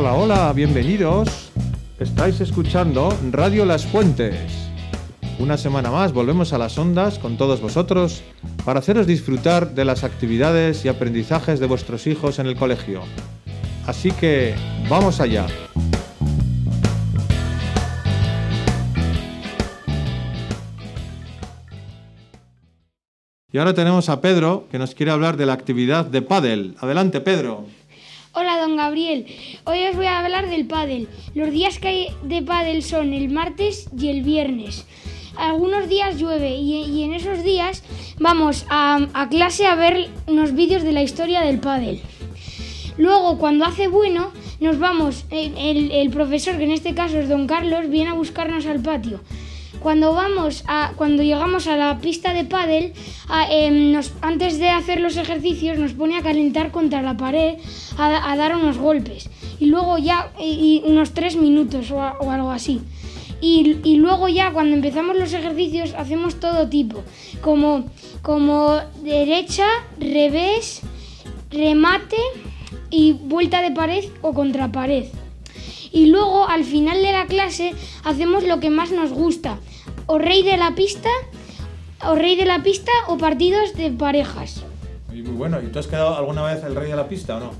Hola, hola, bienvenidos. Estáis escuchando Radio Las Fuentes. Una semana más volvemos a las ondas con todos vosotros para haceros disfrutar de las actividades y aprendizajes de vuestros hijos en el colegio. Así que, vamos allá. Y ahora tenemos a Pedro que nos quiere hablar de la actividad de pádel. Adelante, Pedro. Hola, don Gabriel. Hoy os voy a hablar del pádel. Los días que hay de pádel son el martes y el viernes. Algunos días llueve y, en esos días vamos a, clase a ver unos vídeos de la historia del pádel. Luego, cuando hace bueno, nos vamos, el, el- profesor, que en este caso es don Carlos, viene a buscarnos al patio. Cuando vamos a, cuando llegamos a la pista de pádel, em, antes de hacer los ejercicios nos pone a calentar contra la pared, a, a dar unos golpes y luego ya y, y unos tres minutos o, o algo así. Y, y luego ya cuando empezamos los ejercicios hacemos todo tipo, como, como derecha, revés, remate y vuelta de pared o contra pared. Y luego al final de la clase hacemos lo que más nos gusta, o rey de la pista, o rey de la pista o partidos de parejas. Muy bueno. ¿Y tú has quedado alguna vez el rey de la pista o no?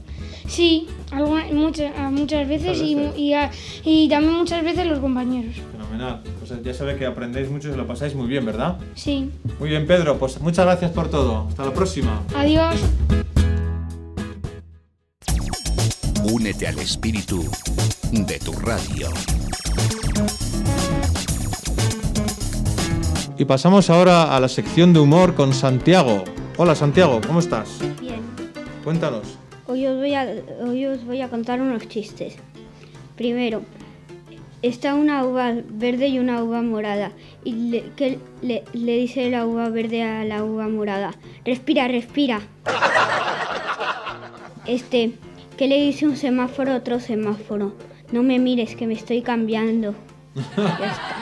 Sí, alguna- muchas, muchas veces, y- veces. Y, a- y también muchas veces los compañeros. Fenomenal. Pues ya sabe que aprendéis mucho y lo pasáis muy bien, ¿verdad? Sí. Muy bien, Pedro. Pues muchas gracias por todo. Hasta la próxima. Adiós. Únete al espíritu de tu radio. Y pasamos ahora a la sección de humor con Santiago. Hola, Santiago, ¿cómo estás? Bien, Cuéntanos. Hoy os, voy a, hoy os voy a contar unos chistes. Primero, está una uva verde y una uva morada. ¿Y le, qué le, le dice la uva verde a la uva morada? Respira, respira. Este, ¿qué le dice un semáforo a otro semáforo? No me mires, que me estoy cambiando. Ya está.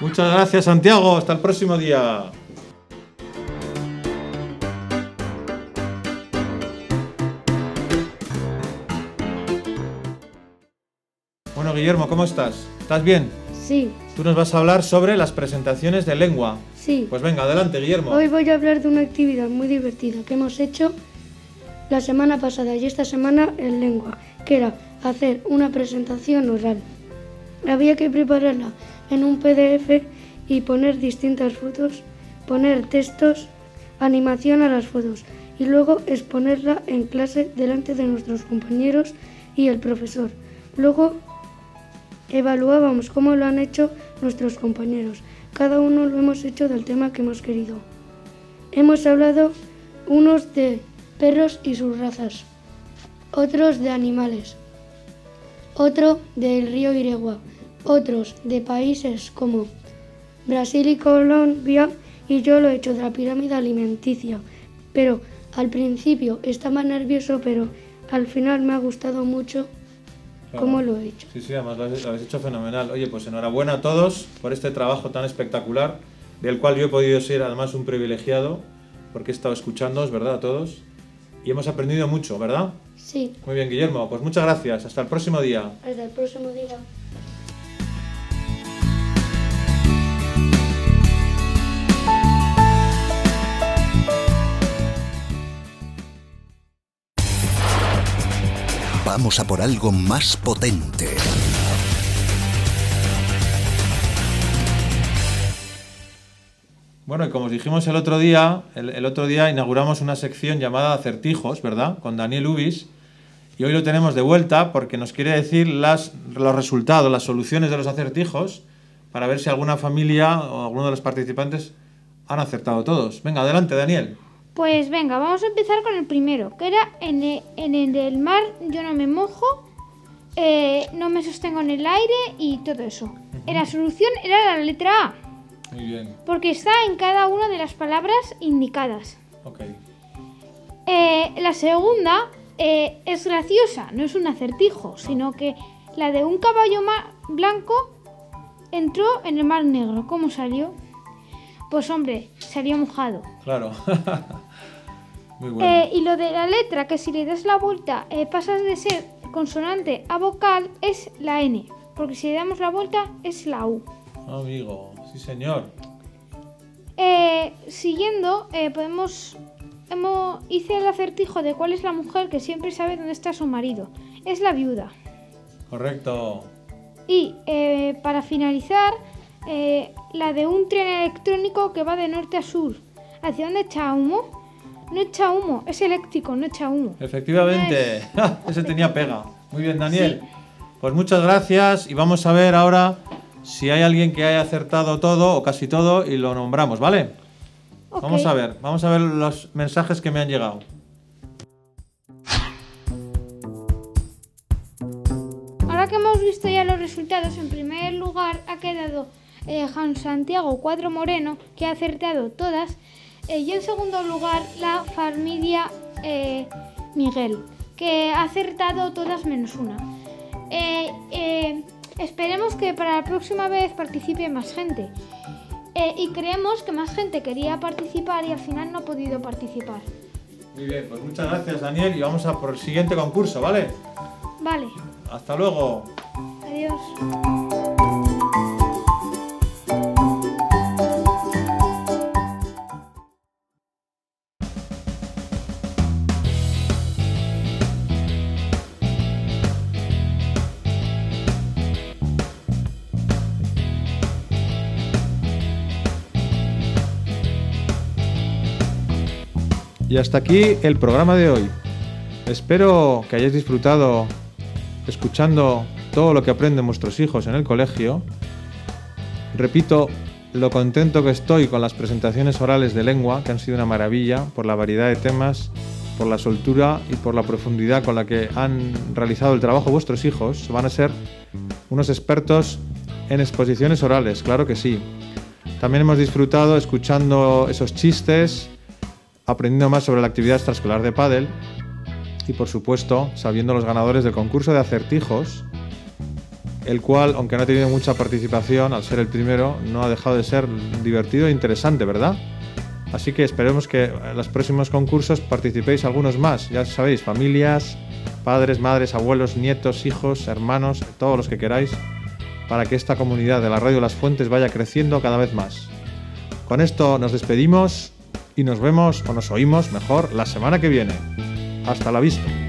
Muchas gracias, Santiago. Hasta el próximo día. Bueno, Guillermo, ¿cómo estás? ¿Estás bien? Sí, Tú nos vas a hablar sobre las presentaciones de lengua. sí. Pues venga, adelante, Guillermo. Hoy voy a hablar de una actividad muy divertida que hemos hecho la semana pasada y esta semana en lengua, que era hacer una presentación oral. Había que prepararla en un PDF y poner distintas fotos, poner textos, animación a las fotos y luego exponerla en clase delante de nuestros compañeros y el profesor. Luego evaluábamos cómo lo han hecho nuestros compañeros. Cada uno lo hemos hecho del tema que hemos querido. Hemos hablado unos de perros y sus razas, otros de animales, otro del río Iregua, otros de países como Brasil y Colombia y yo lo he hecho de la pirámide alimenticia. Pero al principio estaba nervioso, pero al final me ha gustado mucho cómo lo he hecho. Sí, sí, además lo habéis, lo habéis hecho fenomenal. Oye, pues enhorabuena a todos por este trabajo tan espectacular, del cual yo he podido ser además un privilegiado, porque he estado escuchándoos, ¿verdad? A todos. Y hemos aprendido mucho, ¿verdad? Sí, Muy bien, Guillermo. Pues muchas gracias. Hasta el próximo día. hasta el próximo día. Vamos a por algo más potente. Bueno, y como os dijimos el otro día, el, otro día inauguramos una sección llamada Acertijos, ¿verdad? Con Daniel Ubis. Y hoy lo tenemos de vuelta porque nos quiere decir los resultados, las soluciones de los acertijos, para ver si alguna familia o alguno de los participantes han acertado todos. Venga, adelante, Daniel. Pues venga, vamos a empezar con el primero, que era en el, en el del mar yo no me mojo, eh, no me sostengo en el aire y todo eso. La solución era la letra A, Muy bien, porque está en cada una de las palabras indicadas. ok. Eh, la segunda eh, es graciosa, no es un acertijo, sino que la de un caballo blanco entró en el mar negro. ¿Cómo salió? Pues hombre, salió mojado. Claro. Muy bueno. Eh, y lo de la letra, que si le das la vuelta eh, pasas de ser consonante a vocal es la N, porque si le damos la vuelta es la U. Amigo, sí señor. Eh, siguiendo, eh, podemos. Hemos, hice el acertijo de cuál es la mujer que siempre sabe dónde está su marido. Es la viuda. Correcto. Y eh, para finalizar, eh, la de un tren electrónico que va de norte a sur. ¿Hacia dónde echa humo? No echa humo, es eléctrico, no echa humo. Efectivamente. Ese tenía pega. Muy bien, Daniel. Pues muchas gracias y vamos a ver ahora si hay alguien que haya acertado todo o casi todo y lo nombramos, ¿vale? Vamos a ver, vamos a ver los mensajes que me han llegado. Ahora que hemos visto ya los resultados, en primer lugar ha quedado eh, Juan Santiago Cuadro Moreno, que ha acertado todas, eh, y en segundo lugar la familia eh, Miguel, que ha acertado todas menos una. Esperemos que para la próxima vez participe más gente. Y creemos que más gente quería participar y al final no ha podido participar. Muy bien, pues muchas gracias, Daniel, y vamos a por el siguiente concurso, ¿vale? Vale, Hasta luego. adiós. Y hasta aquí el programa de hoy. Espero que hayáis disfrutado escuchando todo lo que aprenden vuestros hijos en el colegio. Repito lo contento que estoy con las presentaciones orales de lengua, que han sido una maravilla por la variedad de temas, por la soltura y por la profundidad con la que han realizado el trabajo vuestros hijos. Van a ser unos expertos en exposiciones orales, claro que sí. También hemos disfrutado escuchando esos chistes, aprendiendo más sobre la actividad extraescolar de pádel y por supuesto sabiendo los ganadores del concurso de acertijos, el cual, aunque no ha tenido mucha participación al ser el primero, no ha dejado de ser divertido e interesante, ¿verdad? Así que esperemos que en los próximos concursos participéis algunos más, ya sabéis, familias, padres, madres, abuelos, nietos, hijos, hermanos, todos los que queráis, para que esta comunidad de la Radio Las Fuentes vaya creciendo cada vez más. Con esto nos despedimos y nos vemos o nos oímos mejor la semana que viene. Hasta la vista.